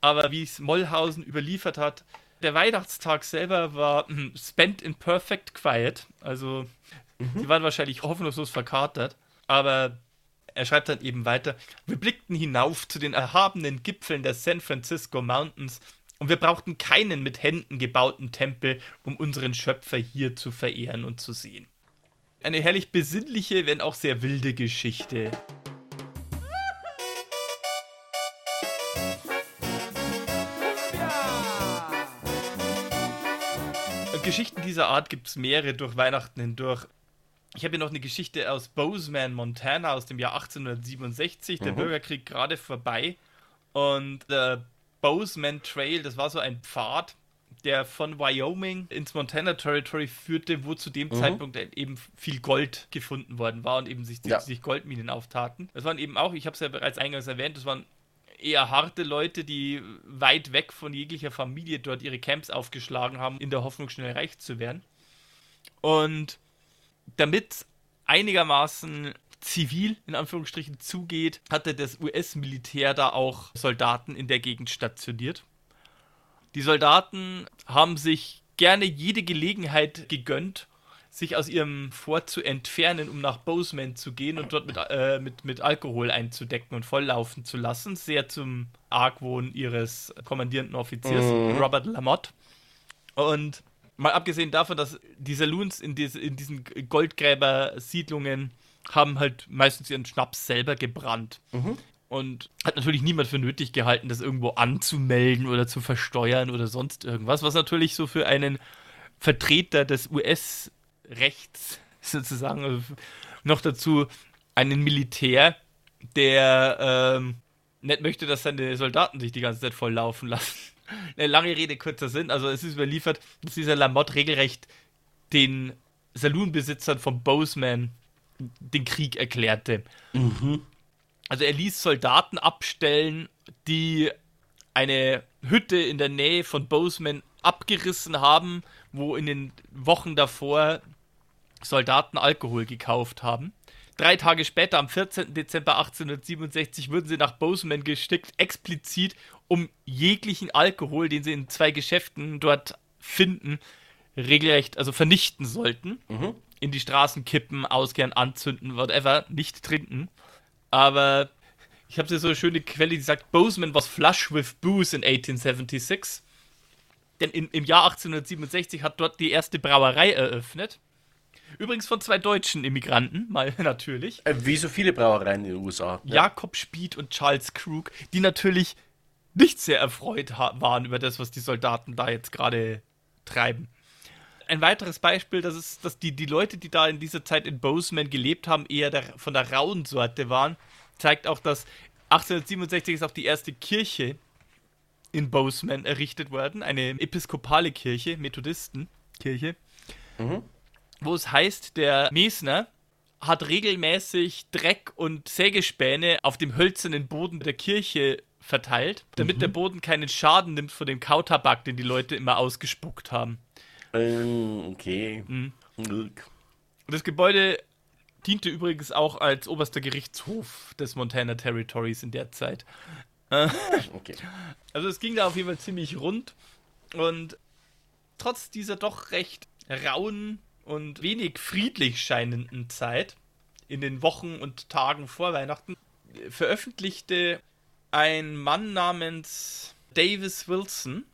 Aber wie es Mollhausen überliefert hat, der Weihnachtstag selber war hm, spent in perfect quiet. Also Mhm. Sie waren wahrscheinlich hoffnungslos verkatert, aber er schreibt dann eben weiter: Wir blickten hinauf zu den erhabenen Gipfeln der San Francisco Mountains und wir brauchten keinen mit Händen gebauten Tempel, um unseren Schöpfer hier zu verehren und zu sehen. Eine herrlich besinnliche, wenn auch sehr wilde Geschichte. Geschichten dieser Art gibt es mehrere durch Weihnachten hindurch. Ich habe hier noch eine Geschichte aus Bozeman, Montana aus dem Jahr 1867. Der mhm. Bürgerkrieg gerade vorbei. Und der Bozeman Trail, das war so ein Pfad, der von Wyoming ins Montana Territory führte, wo zu dem mhm. Zeitpunkt eben viel Gold gefunden worden war und eben sich, ja. sich Goldminen auftaten. Das waren eben auch, ich habe es ja bereits eingangs erwähnt, das waren eher harte Leute, die weit weg von jeglicher Familie dort ihre Camps aufgeschlagen haben, in der Hoffnung, schnell reich zu werden. Und damit einigermaßen zivil in Anführungsstrichen zugeht, hatte das US-Militär da auch Soldaten in der Gegend stationiert. Die Soldaten haben sich gerne jede Gelegenheit gegönnt, sich aus ihrem Fort zu entfernen, um nach Bozeman zu gehen und dort mit, äh, mit, mit Alkohol einzudecken und volllaufen zu lassen. Sehr zum Argwohn ihres kommandierenden Offiziers mhm. Robert Lamotte. Und mal abgesehen davon, dass die Saloons in, diese, in diesen Goldgräber-Siedlungen haben halt meistens ihren Schnaps selber gebrannt. Mhm. Und hat natürlich niemand für nötig gehalten, das irgendwo anzumelden oder zu versteuern oder sonst irgendwas, was natürlich so für einen Vertreter des US-Rechts sozusagen noch dazu einen Militär, der ähm, nicht möchte, dass seine Soldaten sich die ganze Zeit voll laufen lassen eine lange Rede, kurzer Sinn. Also es ist überliefert, dass dieser Lamotte regelrecht den Saloonbesitzern von Bozeman den Krieg erklärte. Mhm. Also er ließ Soldaten abstellen, die eine Hütte in der Nähe von Bozeman abgerissen haben, wo in den Wochen davor Soldaten Alkohol gekauft haben. Drei Tage später, am 14. Dezember 1867, wurden sie nach Bozeman gestickt, explizit um jeglichen Alkohol, den sie in zwei Geschäften dort finden, regelrecht, also vernichten sollten. Mhm. In die Straßen kippen, auskehren, anzünden, whatever, nicht trinken. Aber ich habe hier so eine schöne Quelle, die sagt, Bozeman was flush with booze in 1876. Denn in, im Jahr 1867 hat dort die erste Brauerei eröffnet. Übrigens von zwei deutschen Immigranten, mal natürlich. Äh, wie so viele Brauereien in den USA. Ja. Jakob Spied und Charles Krug, die natürlich nicht sehr erfreut waren über das, was die Soldaten da jetzt gerade treiben. Ein weiteres Beispiel, das ist, dass die, die Leute, die da in dieser Zeit in Bozeman gelebt haben, eher der, von der rauen Sorte waren, zeigt auch, dass 1867 ist auch die erste Kirche in Bozeman errichtet worden, eine episkopale Kirche, Methodistenkirche, mhm. Wo es heißt, der Mesner hat regelmäßig Dreck und Sägespäne auf dem hölzernen Boden der Kirche verteilt, damit mhm. der Boden keinen Schaden nimmt von dem Kautabak, den die Leute immer ausgespuckt haben. Ähm, okay. Mhm. Das Gebäude diente übrigens auch als oberster Gerichtshof des Montana Territories in der Zeit. Äh, okay. Also es ging da auf jeden Fall ziemlich rund und trotz dieser doch recht rauen und wenig friedlich scheinenden Zeit in den Wochen und Tagen vor Weihnachten veröffentlichte ein Mann namens Davis Wilson,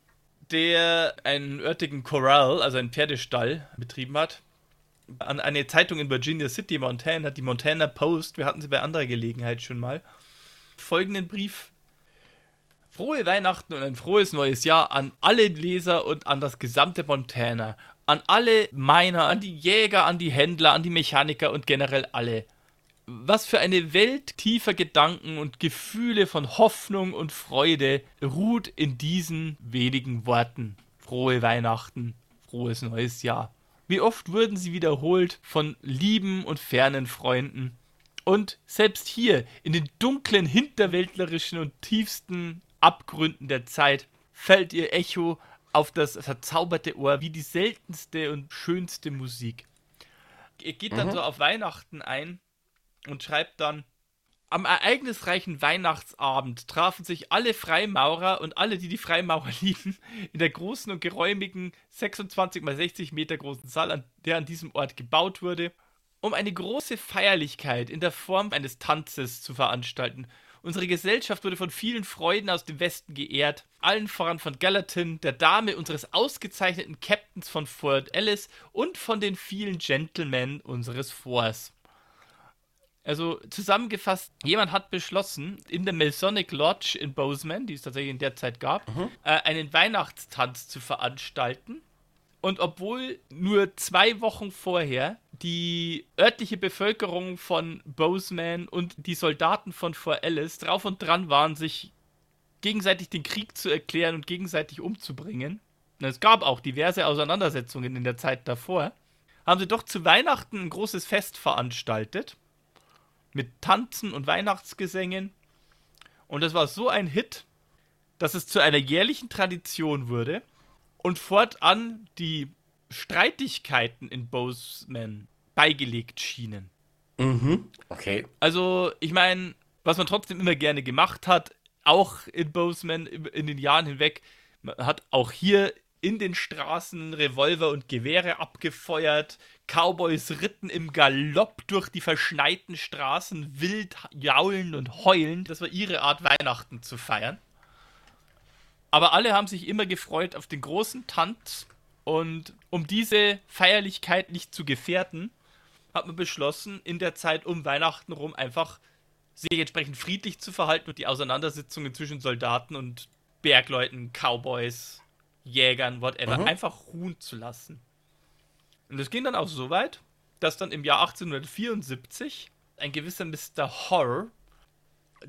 der einen örtlichen Corral, also einen Pferdestall, betrieben hat, an eine Zeitung in Virginia City, Montana, die Montana Post, wir hatten sie bei anderer Gelegenheit schon mal, folgenden Brief. Frohe Weihnachten und ein frohes neues Jahr an alle Leser und an das gesamte Montana, an alle Miner, an die Jäger, an die Händler, an die Mechaniker und generell alle. Was für eine Welt tiefer Gedanken und Gefühle von Hoffnung und Freude ruht in diesen wenigen Worten. Frohe Weihnachten, frohes neues Jahr. Wie oft wurden sie wiederholt von lieben und fernen Freunden. Und selbst hier, in den dunklen, hinterwäldlerischen und tiefsten Abgründen der Zeit, fällt ihr Echo auf das verzauberte Ohr wie die seltenste und schönste Musik. Er geht dann mhm. so auf Weihnachten ein und schreibt dann, am ereignisreichen Weihnachtsabend trafen sich alle Freimaurer und alle, die die Freimaurer lieben, in der großen und geräumigen 26 mal 60 Meter großen Saal, an der an diesem Ort gebaut wurde, um eine große Feierlichkeit in der Form eines Tanzes zu veranstalten. Unsere Gesellschaft wurde von vielen Freuden aus dem Westen geehrt, allen voran von Gallatin, der Dame unseres ausgezeichneten Captains von Fort Ellis und von den vielen Gentlemen unseres Forts. Also zusammengefasst, jemand hat beschlossen, in der Masonic Lodge in Bozeman, die es tatsächlich in der Zeit gab, mhm. äh, einen Weihnachtstanz zu veranstalten. Und obwohl nur zwei Wochen vorher die örtliche Bevölkerung von Bozeman und die Soldaten von Fort Ellis drauf und dran waren, sich gegenseitig den Krieg zu erklären und gegenseitig umzubringen, es gab auch diverse Auseinandersetzungen in der Zeit davor, haben sie doch zu Weihnachten ein großes Fest veranstaltet mit Tanzen und Weihnachtsgesängen. Und das war so ein Hit, dass es zu einer jährlichen Tradition wurde und fortan die Streitigkeiten in Bozeman beigelegt schienen. Mhm. Okay. Also, ich meine, was man trotzdem immer gerne gemacht hat, auch in Bozeman in den Jahren hinweg, man hat auch hier in den Straßen Revolver und Gewehre abgefeuert, Cowboys ritten im Galopp durch die verschneiten Straßen, wild jaulen und heulen. Das war ihre Art, Weihnachten zu feiern. Aber alle haben sich immer gefreut auf den großen Tanz. Und um diese Feierlichkeit nicht zu gefährden, hat man beschlossen, in der Zeit um Weihnachten rum einfach sich entsprechend friedlich zu verhalten und die Auseinandersetzungen zwischen Soldaten und Bergleuten, Cowboys, Jägern, whatever, mhm. einfach ruhen zu lassen. Und es ging dann auch so weit, dass dann im Jahr 1874 ein gewisser Mr. Horror,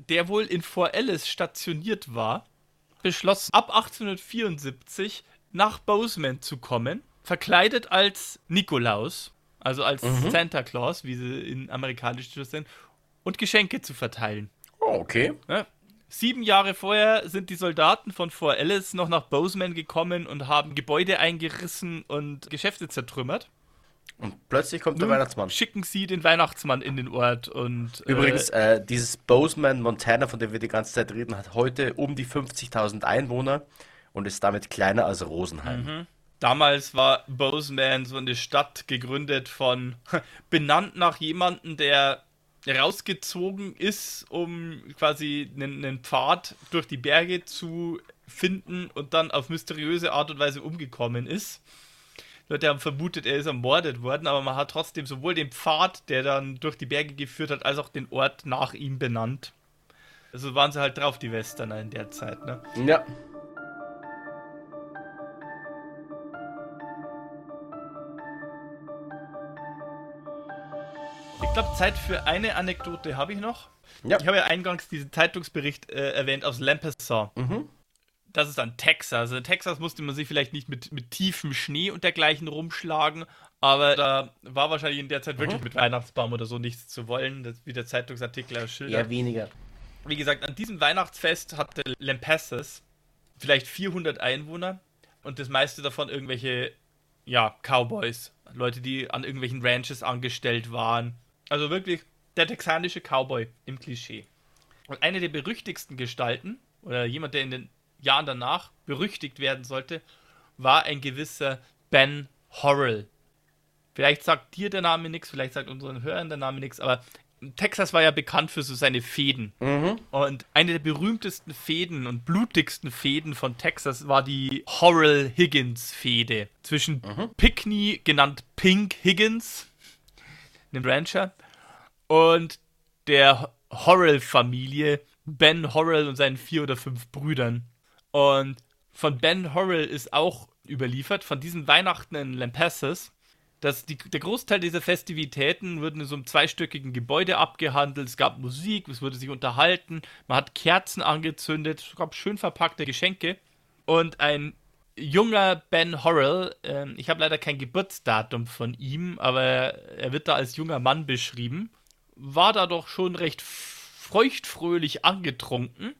der wohl in Fort Ellis stationiert war, beschloss, ab 1874 nach Bozeman zu kommen, verkleidet als Nikolaus, also als mhm. Santa Claus, wie sie in amerikanischen sind, und Geschenke zu verteilen. Oh, okay. Ja, Sieben Jahre vorher sind die Soldaten von Fort Ellis noch nach Bozeman gekommen und haben Gebäude eingerissen und Geschäfte zertrümmert. Und plötzlich kommt Nun der Weihnachtsmann. Schicken sie den Weihnachtsmann in den Ort und. Übrigens, äh, äh, dieses Bozeman, Montana, von dem wir die ganze Zeit reden, hat heute um die 50.000 Einwohner und ist damit kleiner als Rosenheim. Mhm. Damals war Bozeman so eine Stadt gegründet von, benannt nach jemandem, der rausgezogen ist, um quasi einen, Pfad durch die Berge zu finden und dann auf mysteriöse Art und Weise umgekommen ist. Leute haben vermutet, er ist ermordet worden, aber man hat trotzdem sowohl den Pfad, der dann durch die Berge geführt hat, als auch den Ort nach ihm benannt. Also waren sie halt drauf, die Westerner in der Zeit, ne? Ja. Ich glaube, Zeit für eine Anekdote habe ich noch. Ja. Ich habe ja eingangs diesen Zeitungsbericht äh, erwähnt aus Lampasas. Mhm. Das ist dann Texas. Also in Texas musste man sich vielleicht nicht mit, mit tiefem Schnee und dergleichen rumschlagen, aber da war wahrscheinlich in der Zeit wirklich mhm. mit Weihnachtsbaum oder so nichts zu wollen, das, wie der Zeitungsartikel erschildert. Ja, weniger. Wie gesagt, an diesem Weihnachtsfest hatte Lampasas vielleicht 400 Einwohner und das meiste davon irgendwelche, ja, Cowboys. Leute, die an irgendwelchen Ranches angestellt waren also wirklich der texanische Cowboy im Klischee. Und eine der berüchtigsten Gestalten, oder jemand, der in den Jahren danach berüchtigt werden sollte, war ein gewisser Ben Horrell. Vielleicht sagt dir der Name nichts, vielleicht sagt unseren Hörern der Name nichts, aber Texas war ja bekannt für so seine Fäden. Mhm. Und eine der berühmtesten Fäden und blutigsten Fäden von Texas war die Horrell Higgins Fäde zwischen mhm. Pickney, genannt Pink Higgins, einem Rancher, und der Horrell-Familie, Ben Horrell und seinen vier oder fünf Brüdern. Und von Ben Horrell ist auch überliefert, von diesem Weihnachten in Lampasas, dass die, der Großteil dieser Festivitäten wurden in so einem zweistöckigen Gebäude abgehandelt. Es gab Musik, es wurde sich unterhalten, man hat Kerzen angezündet, es gab schön verpackte Geschenke. Und ein junger Ben Horrell, äh, ich habe leider kein Geburtsdatum von ihm, aber er wird da als junger Mann beschrieben, war da doch schon recht feuchtfröhlich angetrunken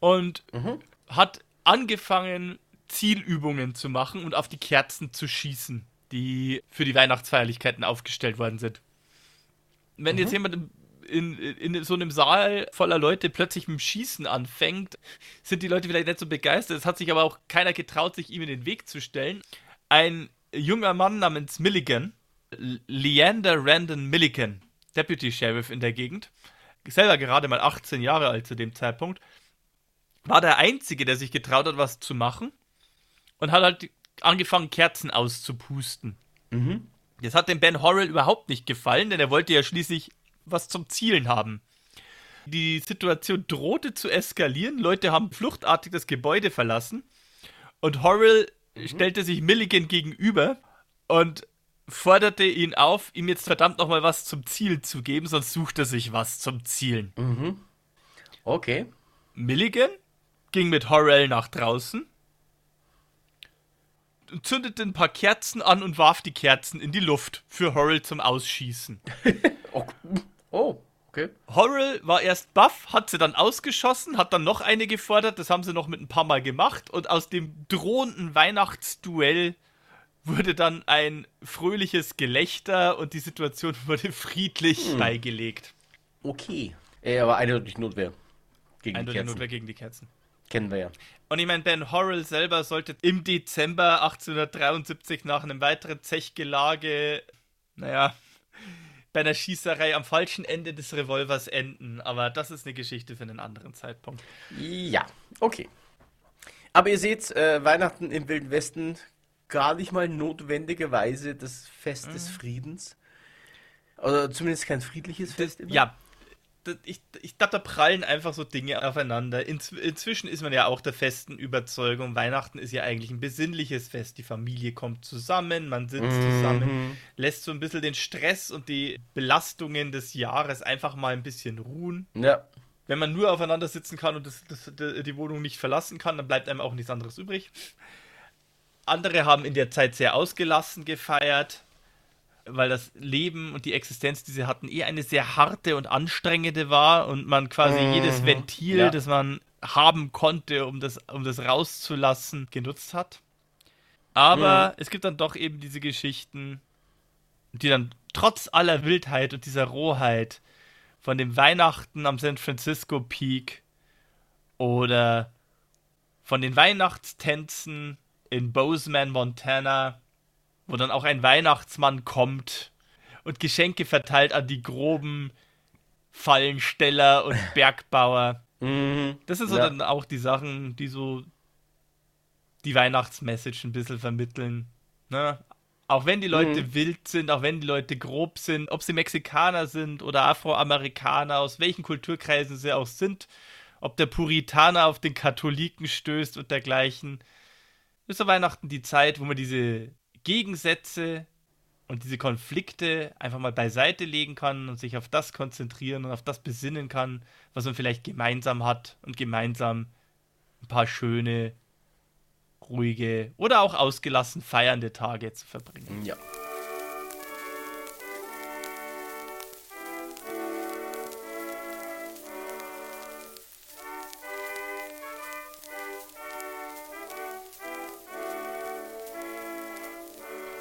und mhm. hat angefangen, Zielübungen zu machen und auf die Kerzen zu schießen die für die Weihnachtsfeierlichkeiten aufgestellt worden sind. Wenn mhm. jetzt jemand in, in, so einem Saal voller Leute plötzlich mit dem Schießen anfängt, sind die Leute vielleicht nicht so begeistert. Es hat sich aber auch keiner getraut, sich ihm in den Weg zu stellen. Ein junger Mann namens Milligan, Leander Randon Milligan, Deputy Sheriff in der Gegend, selber gerade mal 18 Jahre alt zu dem Zeitpunkt, war der Einzige, der sich getraut hat, was zu machen und hat halt angefangen, Kerzen auszupusten. Mhm. Das hat dem Ben Horrell überhaupt nicht gefallen, denn er wollte ja schließlich was zum Zielen haben. Die Situation drohte zu eskalieren, Leute haben fluchtartig das Gebäude verlassen und Horrell mhm. stellte sich Milligan gegenüber und forderte ihn auf, ihm jetzt verdammt nochmal was zum Ziel zu geben, sonst sucht er sich was zum Zielen. Mhm. Okay. Milligan ging mit Horrell nach draußen zündete ein paar Kerzen an und warf die Kerzen in die Luft für Horrell zum Ausschießen. oh. Oh, okay. Horrell war erst baff, hat sie dann ausgeschossen, hat dann noch eine gefordert, das haben sie noch mit ein paar Mal gemacht und aus dem drohenden Weihnachtsduell wurde dann ein fröhliches Gelächter und die Situation wurde friedlich hm. beigelegt. Okay. Er war eindeutig Notwehr. Gegen eindeutig die Kerzen. Notwehr gegen die Kerzen. Kennen wir ja. Und ich meine, Ben Horrell selber sollte im Dezember 1873 nach einem weiteren Zechgelage, naja, bei einer Schießerei am falschen Ende des Revolvers enden. Aber das ist eine Geschichte für einen anderen Zeitpunkt. Ja, okay. Aber ihr seht, äh, Weihnachten im Wilden Westen gar nicht mal notwendigerweise das Fest mhm. des Friedens. Oder zumindest kein friedliches Fest. Immer. Ja, ich, ich glaube, da prallen einfach so Dinge aufeinander. In, inzwischen ist man ja auch der festen Überzeugung, Weihnachten ist ja eigentlich ein besinnliches Fest. Die Familie kommt zusammen, man sitzt mhm. zusammen, lässt so ein bisschen den Stress und die Belastungen des Jahres einfach mal ein bisschen ruhen. Ja. Wenn man nur aufeinander sitzen kann und das, das, die Wohnung nicht verlassen kann, dann bleibt einem auch nichts anderes übrig. Andere haben in der Zeit sehr ausgelassen gefeiert weil das Leben und die Existenz, die sie hatten, eh eine sehr harte und anstrengende war und man quasi mhm. jedes Ventil, ja. das man haben konnte, um das, um das rauszulassen, genutzt hat. Aber mhm. es gibt dann doch eben diese Geschichten, die dann trotz aller Wildheit und dieser Rohheit von dem Weihnachten am San Francisco Peak oder von den Weihnachtstänzen in Bozeman, Montana wo dann auch ein Weihnachtsmann kommt und Geschenke verteilt an die groben Fallensteller und Bergbauer. Mhm. Das sind so ja. dann auch die Sachen, die so die Weihnachtsmessage ein bisschen vermitteln. Ne? Auch wenn die Leute mhm. wild sind, auch wenn die Leute grob sind, ob sie Mexikaner sind oder Afroamerikaner, aus welchen Kulturkreisen sie auch sind, ob der Puritaner auf den Katholiken stößt und dergleichen, ist so Weihnachten die Zeit, wo man diese Gegensätze und diese Konflikte einfach mal beiseite legen kann und sich auf das konzentrieren und auf das besinnen kann, was man vielleicht gemeinsam hat und gemeinsam ein paar schöne, ruhige oder auch ausgelassen feiernde Tage zu verbringen. Ja.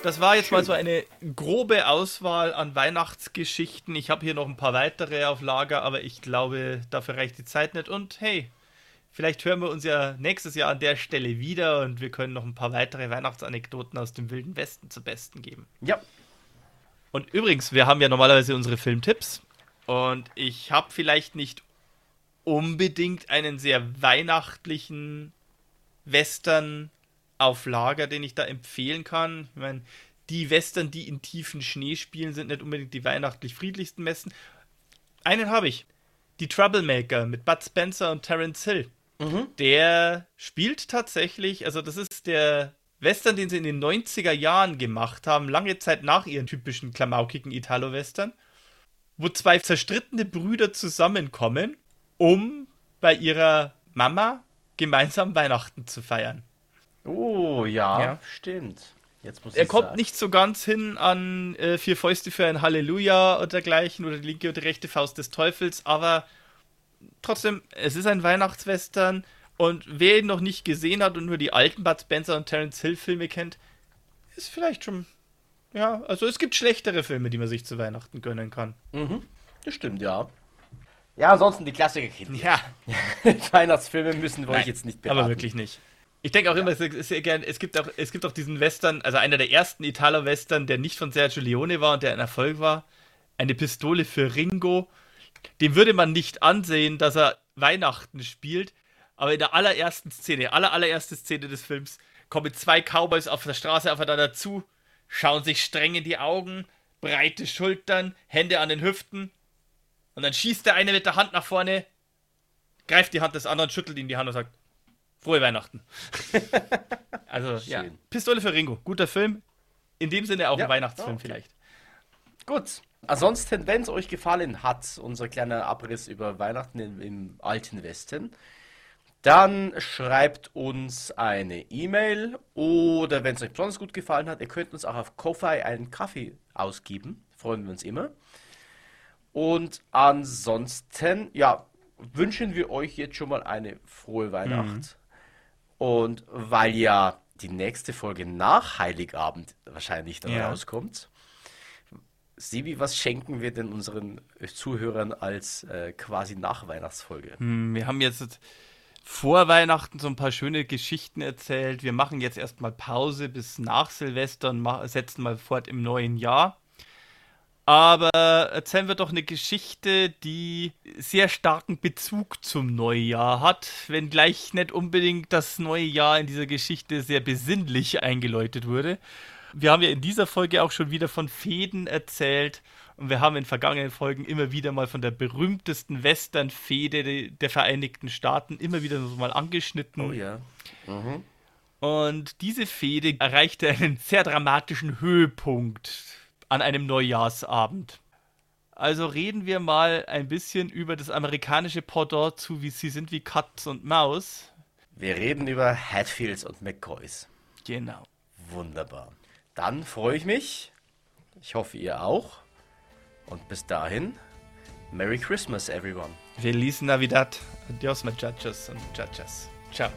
Das war jetzt Schön. mal so eine grobe Auswahl an Weihnachtsgeschichten. Ich habe hier noch ein paar weitere auf Lager, aber ich glaube, dafür reicht die Zeit nicht. Und hey, vielleicht hören wir uns ja nächstes Jahr an der Stelle wieder und wir können noch ein paar weitere Weihnachtsanekdoten aus dem Wilden Westen zu Besten geben. Ja, Und übrigens, wir haben ja normalerweise unsere Filmtipps. Und ich habe vielleicht nicht unbedingt einen sehr weihnachtlichen Western auf Lager, den ich da empfehlen kann. Ich meine, die Western, die in tiefen Schnee spielen, sind nicht unbedingt die weihnachtlich friedlichsten Messen. Einen habe ich. Die Troublemaker mit Bud Spencer und Terence Hill. Mhm. Der spielt tatsächlich, also das ist der Western, den sie in den 90er Jahren gemacht haben, lange Zeit nach ihren typischen klamaukigen Italo-Western, wo zwei zerstrittene Brüder zusammenkommen, um bei ihrer Mama gemeinsam Weihnachten zu feiern. Oh, ja, ja. stimmt. er kommt sagen. nicht so ganz hin an äh, Vier Fäuste für ein Halleluja oder dergleichen oder die linke oder rechte Faust des Teufels, aber trotzdem, es ist ein Weihnachtswestern und wer ihn noch nicht gesehen hat und nur die alten Bud Spencer und Terence Hill Filme kennt, ist vielleicht schon. Ja, also es gibt schlechtere Filme, die man sich zu Weihnachten gönnen kann. Mhm. Das stimmt, ja. Ja, ansonsten die Klassiker Kinder. Ja. Weihnachtsfilme müssen wir euch jetzt nicht beraten. Aber wirklich nicht. Ich denke auch immer, es, es, es, gibt auch, es gibt auch diesen Western, also einer der ersten Italo-Western, der nicht von Sergio Leone war und der ein Erfolg war. Eine Pistole für Ringo. Dem würde man nicht ansehen, dass er Weihnachten spielt, aber in der allerersten Szene, aller, allererste Szene des Films, kommen zwei Cowboys auf der Straße aufeinander zu, schauen sich streng in die Augen, breite Schultern, Hände an den Hüften. Und dann schießt der eine mit der Hand nach vorne, greift die Hand des anderen, schüttelt ihm die Hand und sagt: Frohe Weihnachten. also, Schön. ja. Pistole für Ringo. Guter Film. In dem Sinne auch ja. ein Weihnachtsfilm oh, okay. vielleicht. Gut. Ansonsten, wenn es euch gefallen hat, unser kleiner Abriss über Weihnachten im, im alten Westen, dann schreibt uns eine E-Mail oder wenn es euch besonders gut gefallen hat, ihr könnt uns auch auf Ko-Fi einen Kaffee ausgeben. Freuen wir uns immer. Und ansonsten, ja, wünschen wir euch jetzt schon mal eine frohe Weihnacht. Mhm. Und weil ja die nächste Folge nach Heiligabend wahrscheinlich dann ja. rauskommt, Sibi, was schenken wir denn unseren Zuhörern als äh, quasi Nachweihnachtsfolge? Hm, wir haben jetzt vor Weihnachten so ein paar schöne Geschichten erzählt. Wir machen jetzt erstmal Pause bis nach Silvester und setzen mal fort im neuen Jahr. Aber erzählen wir doch eine Geschichte, die sehr starken Bezug zum Neujahr hat, wenngleich nicht unbedingt das neue Jahr in dieser Geschichte sehr besinnlich eingeläutet wurde. Wir haben ja in dieser Folge auch schon wieder von Fäden erzählt und wir haben in vergangenen Folgen immer wieder mal von der berühmtesten Western-Fehde der Vereinigten Staaten immer wieder so mal angeschnitten. Oh ja. Mhm. Und diese Fehde erreichte einen sehr dramatischen Höhepunkt an einem Neujahrsabend. Also reden wir mal ein bisschen über das amerikanische Pendant zu, wie sie sind wie Katz und Maus. Wir reden über Hatfields und McCoys. Genau. Wunderbar. Dann freue ich mich. Ich hoffe, ihr auch. Und bis dahin, Merry Christmas, everyone. Feliz Navidad. Adios, muchachos und muchachas. Ciao.